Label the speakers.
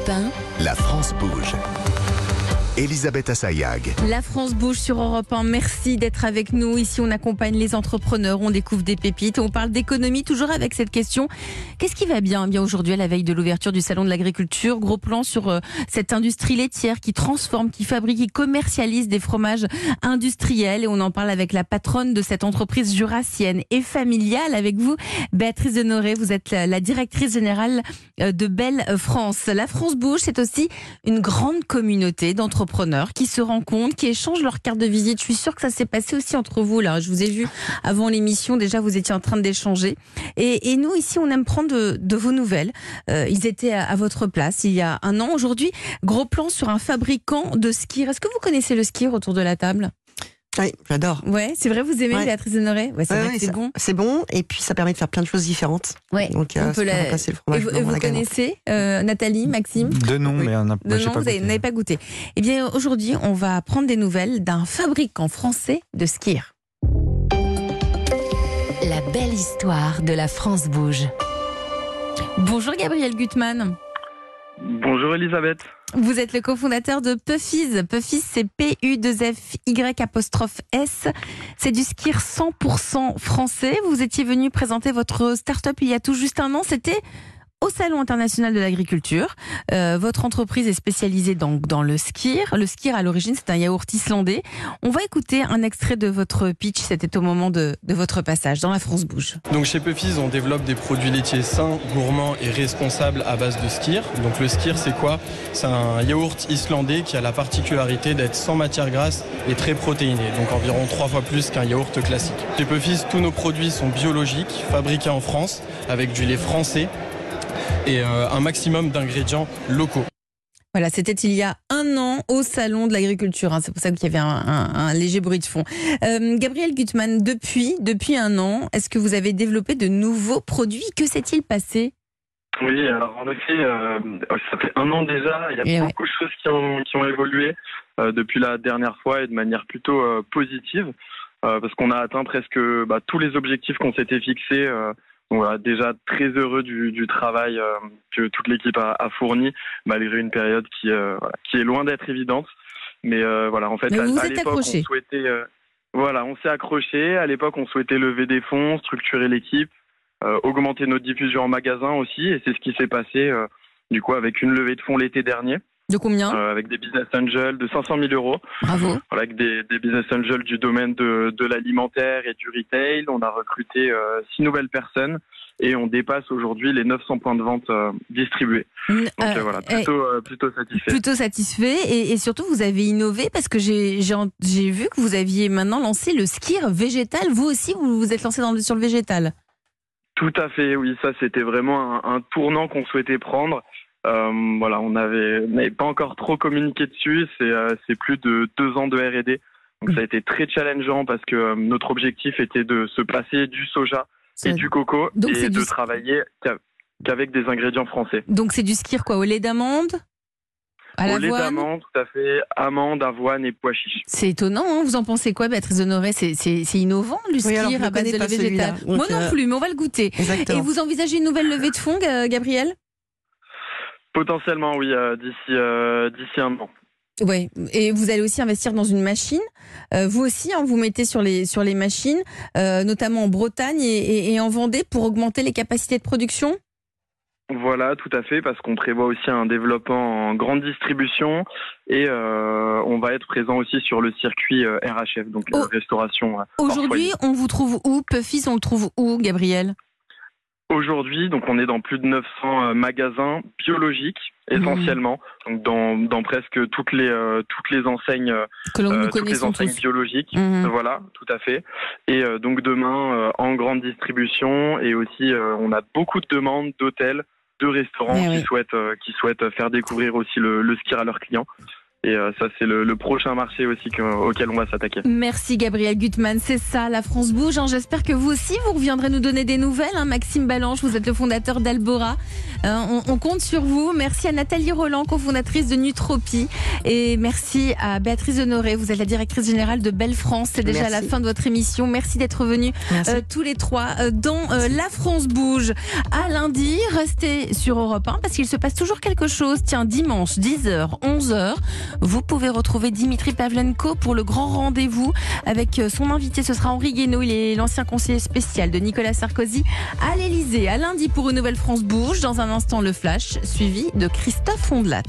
Speaker 1: Europe 1,
Speaker 2: La France bouge. Elisabeth Assayag.
Speaker 3: La France bouge sur Europe 1. Merci d'être avec nous. Ici, on accompagne les entrepreneurs, on découvre des pépites, on parle d'économie, toujours avec cette question. Qu'est-ce qui va bien? Bien aujourd'hui, à la veille de l'ouverture du Salon de l'Agriculture, gros plan sur euh, cette industrie laitière qui transforme, qui fabrique, qui commercialise des fromages industriels. Et on en parle avec la patronne de cette entreprise jurassienne et familiale. Avec vous, Béatrice Denoré, vous êtes la, directrice générale euh, de Belle France. La France bouge, c'est aussi une grande communauté d'entrepreneurs qui se rencontrent, qui échangent leur carte de visite. Je suis sûre que ça s'est passé aussi entre vous. Là, je vous ai vu avant l'émission. Déjà, vous étiez en train d'échanger. Et, et nous, ici, on aime prendre de, de vos nouvelles. Euh, ils étaient à, à votre place il y a un an. Aujourd'hui, gros plan sur un fabricant de skier. Est-ce que vous connaissez le skier autour de la table?
Speaker 4: Oui, j'adore.
Speaker 3: Ouais, c'est vrai, vous aimez
Speaker 4: Ouais.
Speaker 3: Béatrice Honoré Ouais, c'est
Speaker 4: Ouais, ouais,
Speaker 3: bon.
Speaker 4: C'est bon, et puis ça permet de faire plein de choses différentes.
Speaker 3: Ouais,
Speaker 4: Donc,
Speaker 3: on
Speaker 4: euh,
Speaker 3: peut la-
Speaker 4: remplacer le fromage
Speaker 3: vous, et connaissez euh, Nathalie, Maxime?
Speaker 5: De nom,
Speaker 4: Oui.
Speaker 5: mais on a,
Speaker 3: De
Speaker 5: moi, j'ai
Speaker 3: nom,
Speaker 5: pas
Speaker 3: vous n'avez pas goûté. Eh bien, aujourd'hui, on va prendre des nouvelles d'un fabricant français de skier.
Speaker 1: la belle histoire de la France bouge.
Speaker 3: Bonjour Gabriel Gutmann.
Speaker 6: Bonjour Elisabeth.
Speaker 3: Vous êtes le cofondateur de Puffies. Puffies, c'est P-U-2-F-Y apostrophe S. C'est du skier 100% français. Vous étiez venu présenter votre start-up il y a tout juste un an. C'était Salon international de l'agriculture. Euh, votre entreprise est spécialisée dans, dans le skier. Le skier, à l'origine, c'est un yaourt islandais. On va écouter un extrait de votre pitch. C'était au moment de, de votre passage dans la France Bouge.
Speaker 7: Donc chez Puffies, on développe des produits laitiers sains, gourmands et responsables à base de skir. Donc le skir, c'est quoi? C'est un yaourt islandais qui a la particularité d'être sans matière grasse et très protéiné, donc environ trois fois plus qu'un yaourt classique. Chez Puffies, tous nos produits sont biologiques, fabriqués en France, avec du lait français et euh, un maximum d'ingrédients locaux.
Speaker 3: Voilà, c'était il y a un an au Salon de l'Agriculture. hein. C'est pour ça qu'il y avait un, un- un léger bruit de fond. Euh, Gabriel Gutmann, depuis, depuis un an, est-ce que vous avez développé de nouveaux produits? Que s'est-il passé?
Speaker 6: Oui, alors en effet, euh, ça fait un an déjà. Il y a
Speaker 3: Eh ouais.
Speaker 6: beaucoup de choses qui ont, qui ont évolué euh, depuis la dernière fois et de manière plutôt euh, positive, euh, parce qu'on a atteint presque bah, tous les objectifs qu'on s'était fixés. Donc voilà, déjà très heureux du, du travail euh, que toute l'équipe a, a fourni, malgré une période qui, euh, voilà, qui est loin d'être évidente. Mais euh, voilà, en fait, à, à l'époque, on souhaitait, euh, voilà, on s'est accroché. À l'époque, on souhaitait lever des fonds, structurer l'équipe, euh, augmenter notre diffusion en magasin aussi, et c'est ce qui s'est passé euh, du coup avec une levée de fonds l'été dernier,
Speaker 3: De combien
Speaker 6: euh, avec des business angels de 500 000 euros,
Speaker 3: Bravo.
Speaker 6: voilà, avec des, des business angels du domaine de, de l'alimentaire et du retail. On a recruté euh, six nouvelles personnes et on dépasse aujourd'hui les 900 points de vente euh, distribués. Donc
Speaker 3: euh,
Speaker 6: voilà, plutôt, euh, plutôt satisfait.
Speaker 3: plutôt satisfait et, et surtout vous avez innové parce que j'ai vu que vous aviez maintenant lancé le skier végétal. Vous aussi, vous vous êtes lancé dans le, sur le végétal?
Speaker 6: Tout à fait, oui, ça c'était vraiment un, un tournant qu'on souhaitait prendre. Euh, voilà, on avait on n'avait pas encore trop communiqué dessus. C'est euh, plus de deux ans de R&D, donc ça a été très challengeant parce que euh, notre objectif était de se passer du soja et du coco
Speaker 3: Donc
Speaker 6: et
Speaker 3: du-
Speaker 6: de travailler qu'a- qu'avec des ingrédients français.
Speaker 3: Donc c'est du skier quoi. Au lait d'amande? À
Speaker 6: Au lait
Speaker 3: l'avoine
Speaker 6: d'amande, tout à fait, amande, avoine et pois chiches.
Speaker 3: C'est étonnant, hein. Vous en pensez quoi, Béatrice Honoré C'est innovant, le
Speaker 4: Oui, je
Speaker 3: à base de lait végétal. Moi non plus, mais on va le goûter. Et vous envisagez une nouvelle levée de fonds, Ga- Gabriel?
Speaker 6: Potentiellement, oui, euh, d'ici euh, d'ici un an.
Speaker 3: Oui, et vous allez aussi investir dans une machine. Euh, vous aussi, hein, vous mettez sur les, sur les machines, euh, notamment en Bretagne et, et- et en Vendée, pour augmenter les capacités de production?
Speaker 6: Voilà, tout à fait, parce qu'on prévoit aussi un développement en grande distribution et euh, on va être présent aussi sur le circuit RHF, donc
Speaker 3: Oh.
Speaker 6: restauration.
Speaker 3: Aujourd'hui, on vous trouve où? Puffis, on le trouve où, Gabriel?
Speaker 6: Aujourd'hui, donc on est dans plus de 900 euh, magasins biologiques
Speaker 3: Mhm.
Speaker 6: essentiellement, donc dans, dans presque toutes les euh, toutes les enseignes euh,
Speaker 3: Que
Speaker 6: toutes les enseignes
Speaker 3: tous.
Speaker 6: biologiques.
Speaker 3: Mhm.
Speaker 6: Voilà, tout à fait. Et euh, donc demain euh, en grande distribution et aussi euh, on a beaucoup de demandes d'hôtels, de restaurants
Speaker 3: Eh
Speaker 6: qui
Speaker 3: oui.
Speaker 6: souhaitent euh, qui souhaitent faire découvrir aussi le, le ski à leurs clients. Et euh, ça, c'est le, le prochain marché aussi que- auquel on va s'attaquer.
Speaker 3: Merci Gabriel Gutmann, c'est ça, la France bouge. hein. J'espère que vous aussi, vous reviendrez nous donner des nouvelles. hein. Maxime Balanche, vous êtes le fondateur d'Albora. Euh, on, on compte sur vous. Merci à Nathalie Roland, cofondatrice de Nutropie. Et merci à Béatrice Honoré, vous êtes la directrice générale de Belle France. C'est déjà
Speaker 4: Merci.
Speaker 3: la fin de votre émission. Merci d'être venus
Speaker 4: Merci.
Speaker 3: euh, tous les trois euh, dans euh, La France bouge. À lundi, restez sur Europe 1 parce qu'il se passe toujours quelque chose. Tiens, dimanche, 10h, 11h, vous pouvez retrouver Dimitri Pavlenko pour le grand rendez-vous avec euh, son invité. Ce sera Henri Guénaud. Il est l'ancien conseiller spécial de Nicolas Sarkozy à l'Elysée. À lundi pour une nouvelle France bouge. Dans un instant, le flash suivi de Christophe Ondelat.